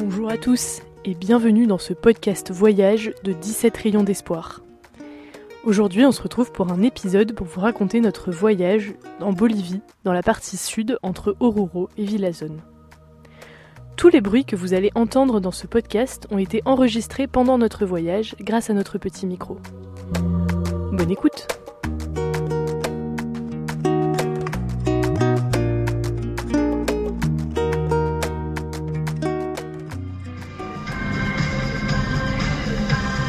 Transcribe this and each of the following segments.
Bonjour à tous et bienvenue dans ce podcast voyage de 17 rayons d'espoir. Aujourd'hui, on se retrouve pour un épisode pour vous raconter notre voyage en Bolivie, dans la partie sud entre Oruro et Villazone. Tous les bruits que vous allez entendre dans ce podcast ont été enregistrés pendant notre voyage grâce à notre petit micro. Bonne écoute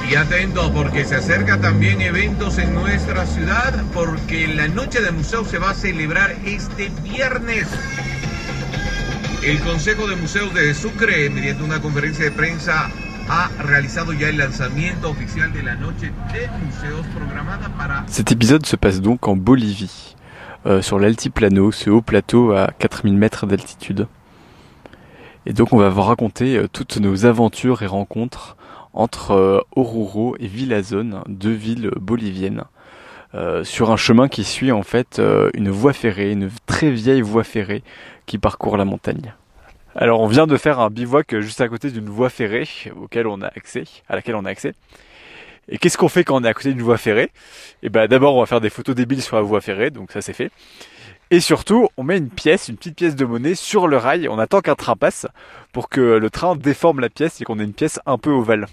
Y atentos porque se acerca también eventos en nuestra ciudad porque la noche de museo se va a celebrar este. El Consejo de Museos de Sucre, mediante una conferencia de prensa, ha realizado ya el lanzamiento oficial de la noche de museos programada para... Cet épisode se passe donc en Bolivie, euh, sur l'altiplano, ce haut plateau à 4000 mètres d'altitude. Et donc on va vous raconter euh, toutes nos aventures et rencontres entre euh, Oruro et Villazone, deux villes boliviennes, euh, sur un chemin qui suit en fait euh, une voie ferrée, une très vieille voie ferrée qui parcourt la montagne. Alors on vient de faire un bivouac juste à côté d'une voie ferrée auquel on a accès, à laquelle on a accès. Et qu'est-ce qu'on fait quand on est à côté d'une voie ferrée? Et ben d'abord on va faire des photos débiles sur la voie ferrée, donc ça c'est fait. Et surtout, on met une pièce, une petite pièce de monnaie sur le rail. On attend qu'un train passe pour que le train déforme la pièce et qu'on ait une pièce un peu ovale.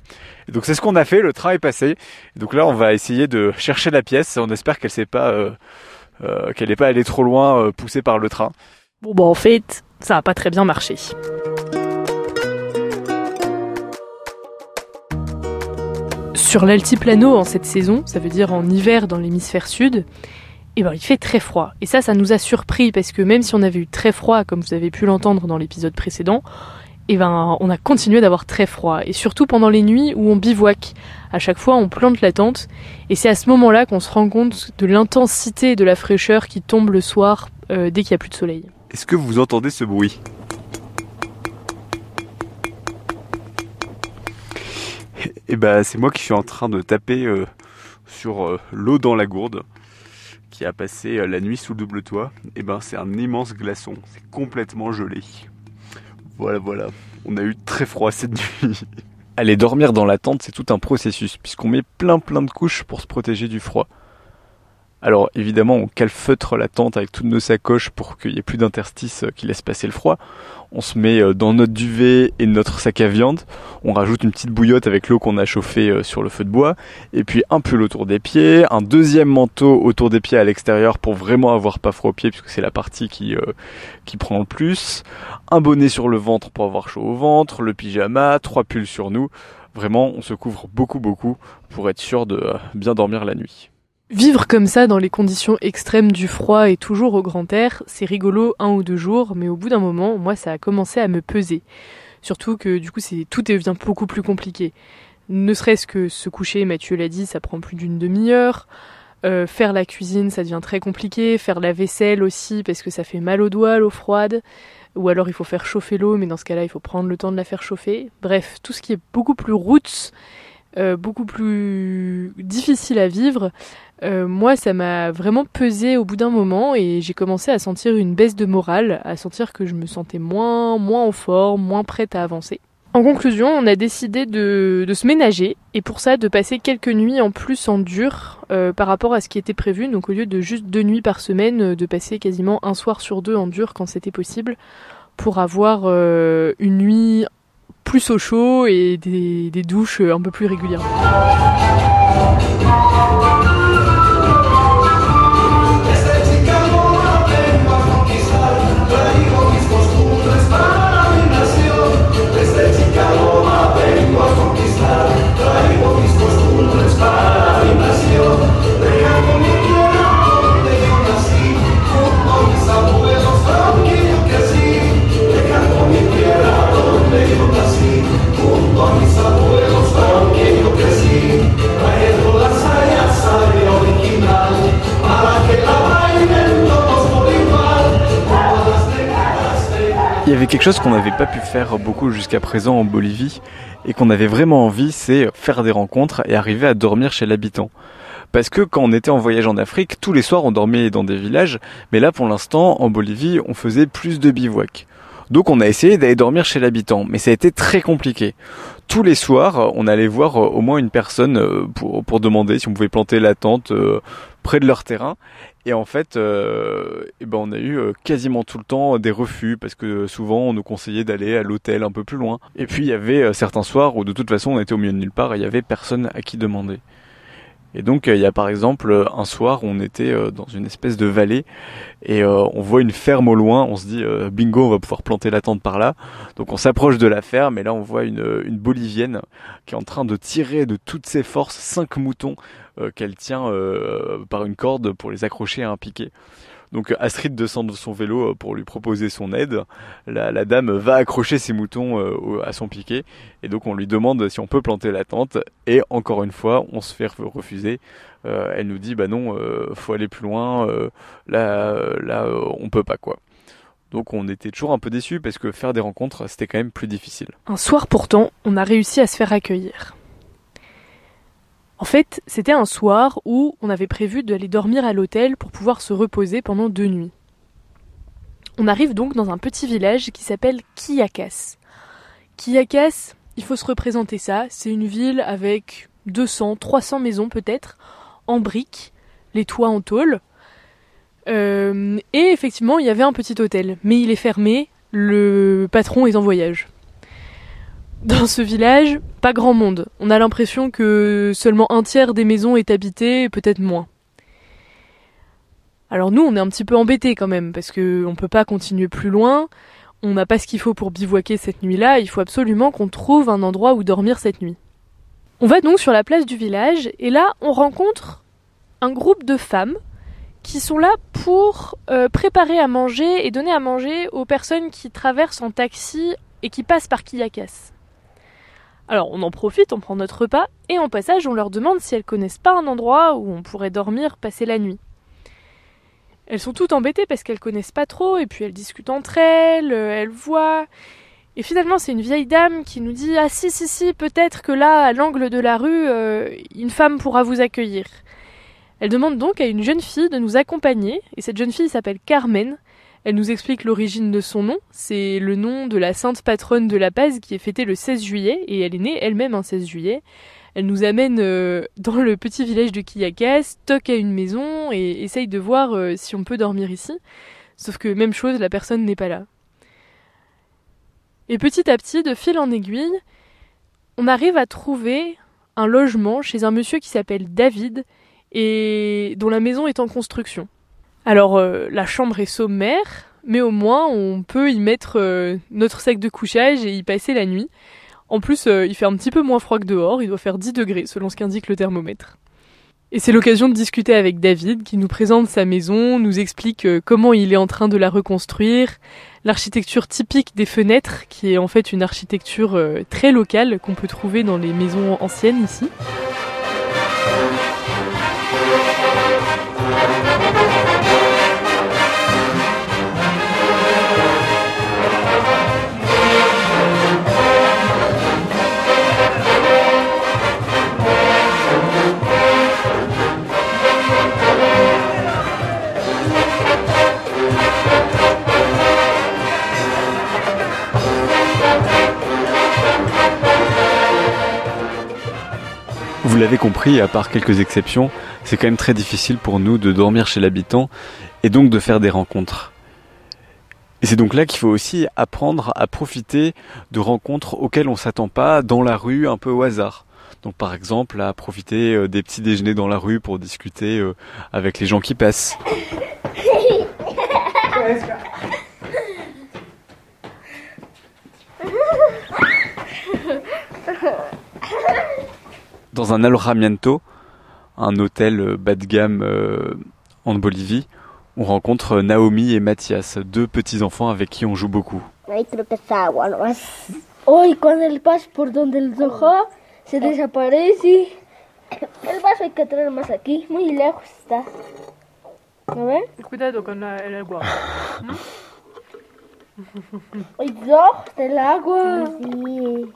Et donc c'est ce qu'on a fait. Le train est passé. Et donc là, on va essayer de chercher la pièce. On espère qu'elle s'est pas, euh, euh, qu'elle n'est pas allée trop loin, euh, poussée par le train. Bon bah en fait, ça a pas très bien marché. Sur l'altiplano en cette saison, ça veut dire en hiver dans l'hémisphère sud, eh ben, il fait très froid. Et ça, ça nous a surpris parce que même si on avait eu très froid, comme vous avez pu l'entendre dans l'épisode précédent, eh ben, on a continué d'avoir très froid. Et surtout pendant les nuits où on bivouac. À chaque fois, on plante la tente. Et c'est à ce moment-là qu'on se rend compte de l'intensité de la fraîcheur qui tombe le soir euh, dès qu'il n'y a plus de soleil. Est-ce que vous entendez ce bruit? Eh ben, c'est moi qui suis en train de taper euh, sur euh, l'eau dans la gourde qui a passé euh, la nuit sous le double toit. Eh ben, c'est un immense glaçon. C'est complètement gelé. Voilà, voilà. On a eu très froid cette nuit. Aller dormir dans la tente, c'est tout un processus, puisqu'on met plein plein de couches pour se protéger du froid. Alors évidemment, on calfeutre la tente avec toutes nos sacoches pour qu'il n'y ait plus d'interstices qui laissent passer le froid. On se met euh, dans notre duvet et notre sac à viande. On rajoute une petite bouillotte avec l'eau qu'on a chauffée euh, sur le feu de bois. Et puis un pull autour des pieds, un deuxième manteau autour des pieds à l'extérieur pour vraiment avoir pas froid aux pieds puisque c'est la partie qui, euh, qui prend le plus. Un bonnet sur le ventre pour avoir chaud au ventre, le pyjama, trois pulls sur nous. Vraiment, on se couvre beaucoup beaucoup pour être sûr de bien dormir la nuit. Vivre comme ça dans les conditions extrêmes du froid et toujours au grand air, c'est rigolo un ou deux jours, mais au bout d'un moment, moi, ça a commencé à me peser. Surtout que du coup, c'est tout devient beaucoup plus compliqué. Ne serait-ce que se coucher, Mathieu l'a dit, ça prend plus d'une demi-heure. Euh, faire la cuisine, ça devient très compliqué. Faire la vaisselle aussi, parce que ça fait mal aux doigts, l'eau froide. Ou alors il faut faire chauffer l'eau, mais dans ce cas-là, il faut prendre le temps de la faire chauffer. Bref, tout ce qui est beaucoup plus roots, euh, beaucoup plus difficile à vivre, euh, moi, ça m'a vraiment pesé au bout d'un moment et j'ai commencé à sentir une baisse de morale, à sentir que je me sentais moins, moins en forme, moins prête à avancer. En conclusion, on a décidé de, se ménager et pour ça de passer quelques nuits en plus en dur euh, par rapport à ce qui était prévu. Donc au lieu de juste deux nuits par semaine, euh, de passer quasiment un soir sur deux en dur quand c'était possible pour avoir une nuit plus au chaud et des, douches un peu plus régulièrement. Quelque chose qu'on n'avait pas pu faire beaucoup jusqu'à présent en Bolivie et qu'on avait vraiment envie, c'est faire des rencontres et arriver à dormir chez l'habitant. Parce que quand on était en voyage en Afrique, tous les soirs on dormait dans des villages, mais là pour l'instant en Bolivie on faisait plus de bivouac. Donc on a essayé d'aller dormir chez l'habitant, mais ça a été très compliqué. Tous les soirs, on allait voir euh, au moins une personne euh, pour, pour demander si on pouvait planter la tente euh, près de leur terrain. Et en fait, eh ben on a eu quasiment tout le temps des refus parce que souvent on nous conseillait d'aller à l'hôtel un peu plus loin. Et puis il y avait certains soirs où de toute façon on était au milieu de nulle part et il y avait personne à qui demander. Et donc euh, il y a par exemple euh, un soir on était euh, dans une espèce de vallée et on voit une ferme au loin, on se dit bingo on va pouvoir planter la tente par là. Donc on s'approche de la ferme et là on voit une, une bolivienne qui est en train de tirer de toutes ses forces cinq moutons qu'elle tient par une corde pour les accrocher à un piquet. Donc Astrid descend de son vélo euh, pour lui proposer son aide. La, dame va accrocher ses moutons euh, à son piquet et donc on lui demande si on peut planter la tente et encore une fois on se fait refuser. Euh, elle nous dit bah non, faut aller plus loin. là, là, on peut pas quoi. Donc on était toujours un peu déçus parce que faire des rencontres c'était quand même plus difficile. Un soir pourtant, on a réussi à se faire accueillir. En fait, c'était un soir où on avait prévu d'aller dormir à l'hôtel pour pouvoir se reposer pendant deux nuits. On arrive donc dans un petit village qui s'appelle Kiyakas. Kiyakas, il faut se représenter ça, c'est une ville avec 200, 300 maisons peut-être, en briques, les toits en tôle. Euh, et effectivement, il y avait un petit hôtel, mais il est fermé, le patron est en voyage. Dans ce village, pas grand monde. On a l'impression que seulement un tiers des maisons est habité, peut-être moins. Alors nous, on est un petit peu embêtés quand même, parce qu'on ne peut pas continuer plus loin. On n'a pas ce qu'il faut pour bivouaquer cette nuit-là. Il faut absolument qu'on trouve un endroit où dormir cette nuit. On va donc sur la place du village, et là, on rencontre un groupe de femmes qui sont là pour euh, préparer à manger et donner à manger aux personnes qui traversent en taxi et qui passent par Kiyakas. Alors on en profite, on prend notre repas, et en passage on leur demande si elles connaissent pas un endroit où on pourrait dormir, passer la nuit. Elles sont toutes embêtées parce qu'elles connaissent pas trop, et puis elles discutent entre elles, euh, elles voient. Et finalement, c'est une vieille dame qui nous dit Ah, si, si, si, peut-être que là, à l'angle de la rue, euh, une femme pourra vous accueillir. Elle demande donc à une jeune fille de nous accompagner, et cette jeune fille s'appelle Carmen, elle nous explique l'origine de son nom. C'est le nom de la sainte patronne de La Paz qui est fêtée le 16 juillet et elle est née elle-même un 16 juillet. Elle nous amène euh, dans le petit village de Quillakas, toque à une maison et essaye de voir euh, si on peut dormir ici. Sauf que même chose, la personne n'est pas là. Et petit à petit, de fil en aiguille, on arrive à trouver un logement chez un monsieur qui s'appelle David et dont la maison est en construction. Alors euh, la chambre est sommaire, mais au moins on peut y mettre euh, notre sac de couchage et y passer la nuit. En plus, euh, il fait un petit peu moins froid que dehors, il doit faire 10 degrés selon ce qu'indique le thermomètre. Et c'est l'occasion de discuter avec David qui nous présente sa maison, nous explique comment il est en train de la reconstruire, l'architecture typique des fenêtres qui est en fait une architecture très locale qu'on peut trouver dans les maisons anciennes ici. Compris, à part quelques exceptions, c'est quand même très difficile pour nous de dormir chez l'habitant et donc de faire des rencontres. Et c'est donc là qu'il faut aussi apprendre à profiter de rencontres auxquelles on s'attend pas dans la rue un peu au hasard. Donc par exemple à profiter euh, des petits déjeuners dans la rue pour discuter euh, avec les gens qui passent. dans un alojamiento, un hôtel euh, bas de gamme euh, en Bolivie, on rencontre Naomi et Mathias, deux petits-enfants avec qui on joue beaucoup. Hoy cuando él pasa por donde él dejó, se desaparece. El vaso hay que traer más aquí, muy lejos está. A ver. Cuidado con el agua. ¿no? Y dos del agua. Sí.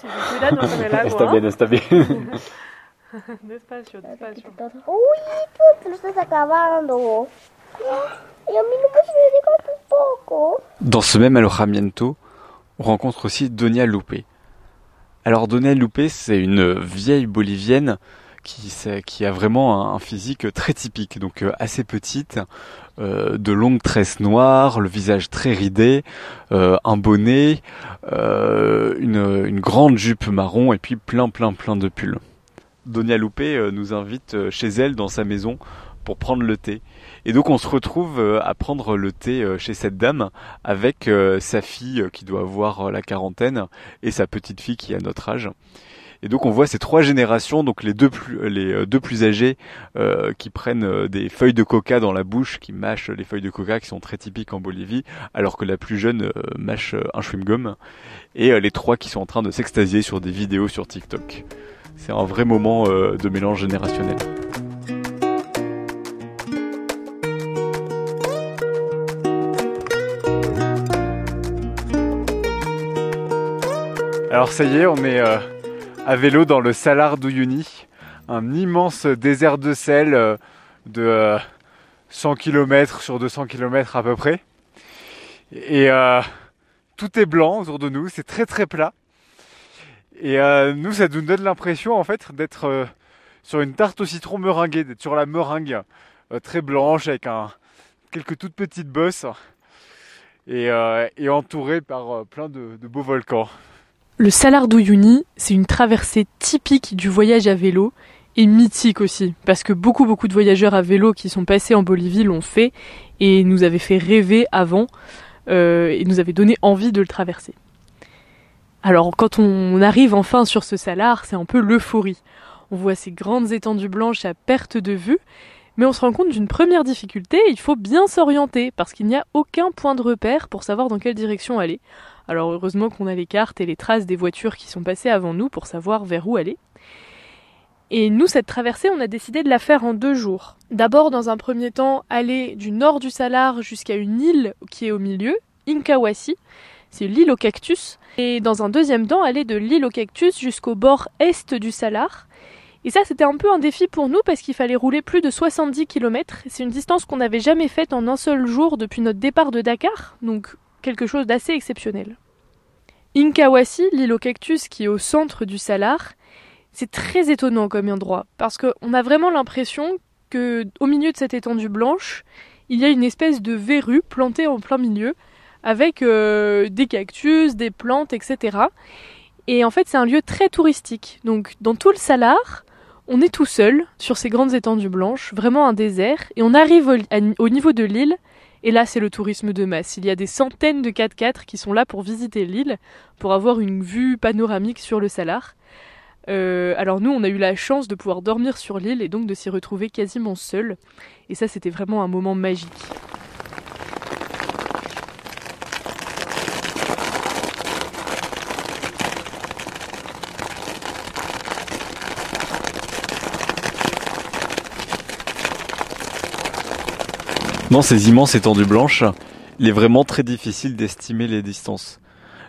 Cuidado con el agua. Está bien, está bien. despacio, despacio. Uy, tú te lo estás acabando. Y a mí no me sirve tampoco. Dans ce même alojamiento, on rencontre aussi Donia Lupe. Alors Donia Lupe, c'est une vieille bolivienne qui, a vraiment un, physique très typique, donc euh, assez petite, euh, de longues tresses noires, le visage très ridé, euh, un bonnet, une, une, grande jupe marron et puis plein plein plein de pulls. Donia Lupe nous invite chez elle dans sa maison pour prendre le thé. Et donc on se retrouve à prendre le thé chez cette dame avec sa fille qui doit avoir la quarantaine et sa petite fille qui a notre âge. Et donc on voit ces trois générations, donc les deux plus, les euh, deux plus âgés euh, qui prennent euh, des feuilles de coca dans la bouche, qui mâchent les feuilles de coca qui sont très typiques en Bolivie, alors que la plus jeune mâche un chewing-gum, et les trois qui sont en train de s'extasier sur des vidéos sur TikTok. C'est un vrai moment de mélange générationnel. Alors ça y est, on est à vélo dans le Salar d'Uyuni, un immense désert de sel euh, de 100 euh, km sur 200 km à peu près. Et euh, tout est blanc autour de nous, c'est très très plat. Et nous, ça nous donne l'impression en fait d'être sur une tarte au citron meringuée, d'être sur la meringue très blanche avec quelques toutes petites bosses et, et entourée par plein de beaux volcans. Le Salar d'Uyuni, c'est une traversée typique du voyage à vélo et mythique aussi, parce que beaucoup beaucoup de voyageurs à vélo qui sont passés en Bolivie l'ont fait et nous avaient fait rêver avant euh, et nous avaient donné envie de le traverser. Alors quand on arrive enfin sur ce Salar, c'est un peu l'euphorie. On voit ces grandes étendues blanches à perte de vue, mais on se rend compte d'une première difficulté, il faut bien s'orienter, parce qu'il n'y a aucun point de repère pour savoir dans quelle direction aller. Alors heureusement qu'on a les cartes et les traces des voitures qui sont passées avant nous pour savoir vers où aller. Et nous, cette traversée, on a décidé de la faire en deux jours. D'abord, dans un premier temps, aller du nord du Salar jusqu'à une île qui est au milieu, Inkawasi, c'est l'île au cactus. Et dans un deuxième temps, aller de l'île au cactus jusqu'au bord est du Salar. Et ça, c'était un peu un défi pour nous parce qu'il fallait rouler plus de 70 km. C'est une distance qu'on n'avait jamais faite en un seul jour depuis notre départ de Dakar. Donc quelque chose d'assez exceptionnel. Inkawasi, l'île au cactus qui est au centre du Salar, c'est très étonnant comme endroit parce qu'on a vraiment l'impression que au milieu de cette étendue blanche, il y a une espèce de verrue plantée en plein milieu avec euh, des cactus, des plantes, etc. Et en fait, c'est un lieu très touristique. Donc, dans tout le Salar, on est tout seul sur ces grandes étendues blanches, vraiment un désert, et on arrive au niveau de l'île et là, c'est le tourisme de masse. Il y a des centaines de 4x4 qui sont là pour visiter l'île, pour avoir une vue panoramique sur le Salar. Euh, alors nous, on a eu la chance de pouvoir dormir sur l'île et donc de s'y retrouver quasiment seul. Et ça, c'était vraiment un moment magique. Ces immenses étendues blanches, il est vraiment très difficile d'estimer les distances.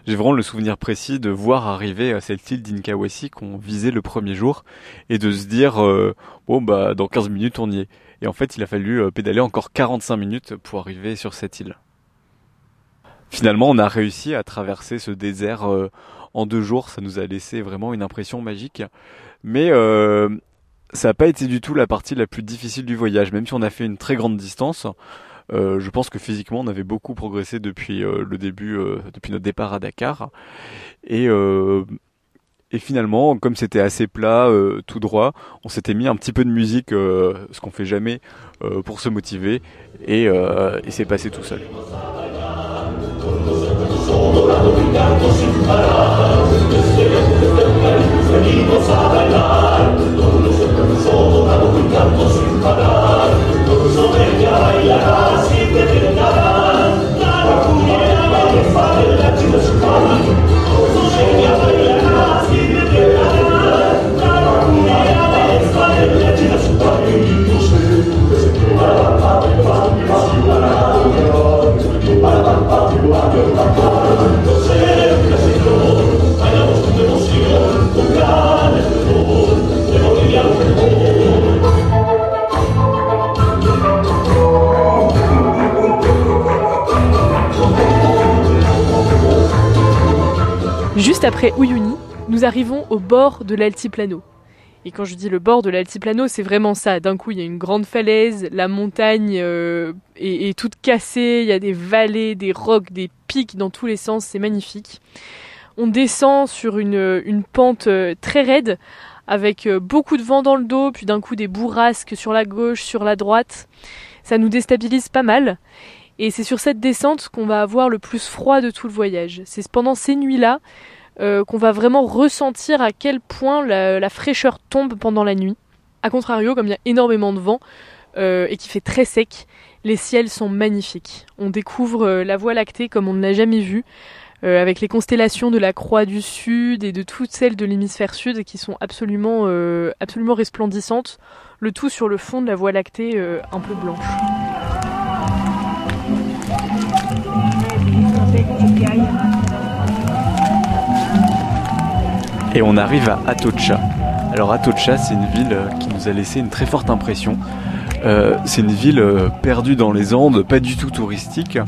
J'ai vraiment le souvenir précis de voir arriver à cette île d'Inkawasi qu'on visait le premier jour et de se dire euh, bon bah dans 15 minutes on y est. Et en fait il a fallu euh, pédaler encore 45 minutes pour arriver sur cette île. Finalement on a réussi à traverser ce désert euh, en deux jours, ça nous a laissé vraiment une impression magique. Mais ça n'a pas été du tout la partie la plus difficile du voyage, même si on a fait une très grande distance. Euh, je pense que physiquement, on avait beaucoup progressé depuis euh, le début, euh, depuis notre départ à Dakar. Et, et finalement, comme c'était assez plat, tout droit, on s'était mis un petit peu de musique, ce qu'on fait jamais, pour se motiver, et, et c'est passé tout seul. Après Uyuni, nous arrivons au bord de l'altiplano. Et quand je dis le bord de l'altiplano, c'est vraiment ça. D'un coup, il y a une grande falaise, la montagne euh, est, toute cassée, il y a des vallées, des rocs, des pics dans tous les sens, c'est magnifique. On descend sur une, une pente euh, très raide, avec euh, beaucoup de vent dans le dos, puis d'un coup des bourrasques sur la gauche, sur la droite. Ça nous déstabilise pas mal. Et c'est sur cette descente qu'on va avoir le plus froid de tout le voyage. C'est pendant ces nuits-là euh, qu'on va vraiment ressentir à quel point la, fraîcheur tombe pendant la nuit. A contrario, comme il y a énormément de vent euh, et qu'il fait très sec, les ciels sont magnifiques. On découvre euh, la Voie lactée comme on ne l'a jamais vue, avec les constellations de la Croix du Sud et de toutes celles de l'hémisphère sud qui sont absolument, absolument resplendissantes, le tout sur le fond de la Voie lactée un peu blanche. Et on arrive à Atocha. Alors Atocha, c'est une ville qui nous a laissé une très forte impression. Euh, c'est une ville perdue dans les Andes, pas du tout touristique.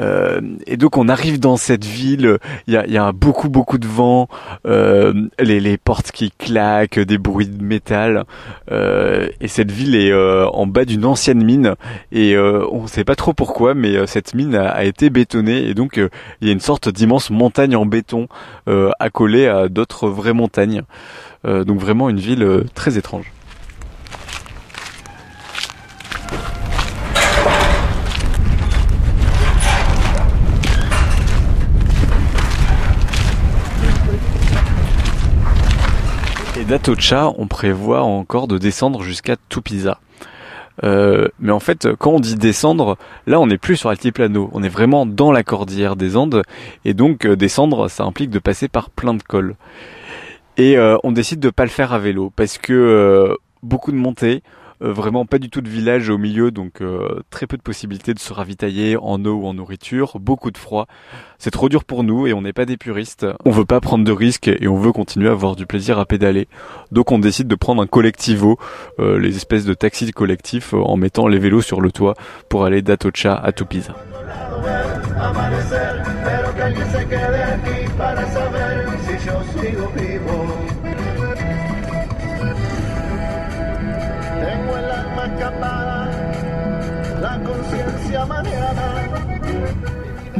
Euh, et donc on arrive dans cette ville, il y a, y a, beaucoup beaucoup de vent, euh, les, les, portes qui claquent, des bruits de métal, euh, et cette ville est euh, en bas d'une ancienne mine, et euh, on ne sait pas trop pourquoi, mais cette mine a, a, été bétonnée, et donc il y a une sorte d'immense montagne en béton accolée à d'autres vraies montagnes. donc vraiment une ville très étrange. d'Atocha, on prévoit encore de descendre jusqu'à Tupiza. Euh, mais en fait, quand on dit descendre, là, on n'est plus sur Altiplano. On est vraiment dans la cordillère des Andes. Et donc, euh, descendre, ça implique de passer par plein de cols. Et euh, on décide de pas le faire à vélo parce que beaucoup de montées, vraiment pas du tout de village au milieu, donc euh, très peu de possibilités de se ravitailler en eau ou en nourriture, beaucoup de froid. C'est trop dur pour nous et on n'est pas des puristes. On veut pas prendre de risques et on veut continuer à avoir du plaisir à pédaler. Donc on décide de prendre un collectivo, euh, les espèces de taxis collectifs, en mettant les vélos sur le toit pour aller d'Atocha à Tupiza.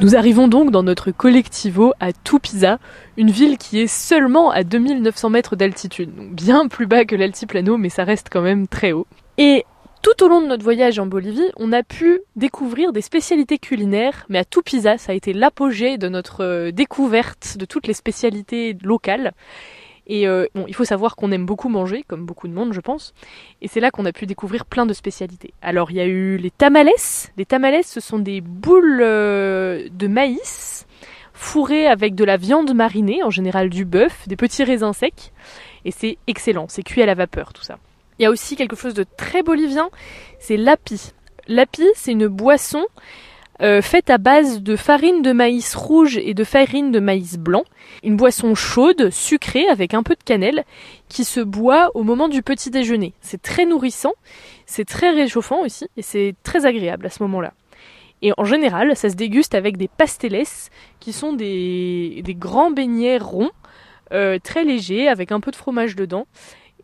Nous arrivons donc dans notre collectivo à Tupiza, une ville qui est seulement à 2900 mètres d'altitude, donc bien plus bas que l'altiplano, mais ça reste quand même très haut. Et tout au long de notre voyage en Bolivie, on a pu découvrir des spécialités culinaires, mais à Tupiza, ça a été l'apogée de notre découverte de toutes les spécialités locales. Et euh, bon, il faut savoir qu'on aime beaucoup manger, comme beaucoup de monde, je pense. Et c'est là qu'on a pu découvrir plein de spécialités. Alors, il y a eu les tamales. Les tamales, ce sont des boules euh, de maïs fourrées avec de la viande marinée, en général du bœuf, des petits raisins secs. Et c'est excellent. C'est cuit à la vapeur, tout ça. Il y a aussi quelque chose de très bolivien. C'est l'api. L'api, c'est une boisson euh, faite à base de farine de maïs rouge et de farine de maïs blanc. Une boisson chaude, sucrée, avec un peu de cannelle, qui se boit au moment du petit déjeuner. C'est très nourrissant, c'est très réchauffant aussi, et c'est très agréable à ce moment-là. Et en général, ça se déguste avec des pasteles, qui sont des, grands beignets ronds, euh, très légers, avec un peu de fromage dedans.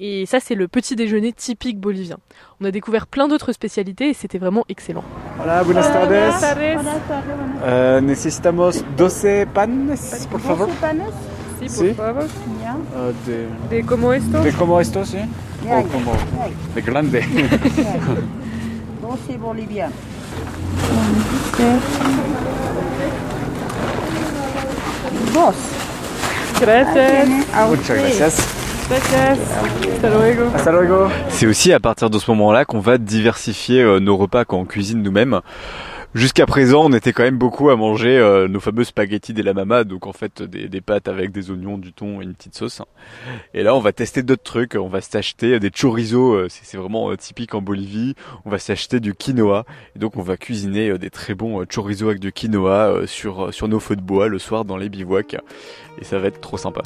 Et ça, c'est le petit déjeuner typique bolivien. On a découvert plein d'autres spécialités et c'était vraiment excellent. Hola, buenas tardes. Buenas tardes. Uh, necesitamos 12 panes, por favor. 12 panes? Sí, por Sí? favor. Uh, de, De como esto? de como esto, sí? Ya, O como ya, de grande? ya. 12 bolivianos. Dos. Gracias. Muchas gracias. C'est aussi à partir de ce moment-là qu'on va diversifier euh, nos repas quand on cuisine nous-mêmes. Jusqu'à présent, on était quand même beaucoup à manger euh, nos fameux spaghettis de la mama, donc en fait des, pâtes avec des oignons, du thon et une petite sauce. Et là, on va tester d'autres trucs. On va s'acheter des chorizo, euh, c'est vraiment typique en Bolivie. On va s'acheter du quinoa, et donc on va cuisiner des très bons chorizo avec du quinoa sur sur nos feux de bois le soir dans les bivouacs, et ça va être trop sympa.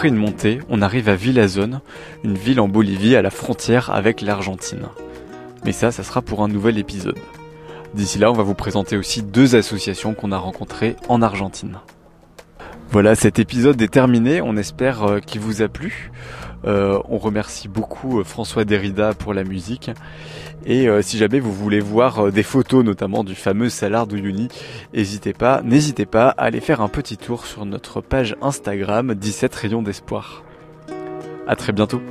Après une montée, on arrive à Villazone, une ville en Bolivie à la frontière avec l'Argentine. Mais ça, ça sera pour un nouvel épisode. D'ici là, on va vous présenter aussi deux associations qu'on a rencontrées en Argentine. Voilà, cet épisode est terminé, on espère euh, qu'il vous a plu. Euh, on remercie beaucoup euh, François Derrida pour la musique. Et si jamais vous voulez voir des photos notamment du fameux Salar d'Uyuni, n'hésitez pas, n'hésitez pas à aller faire un petit tour sur notre page Instagram 17 rayons d'espoir. À très bientôt.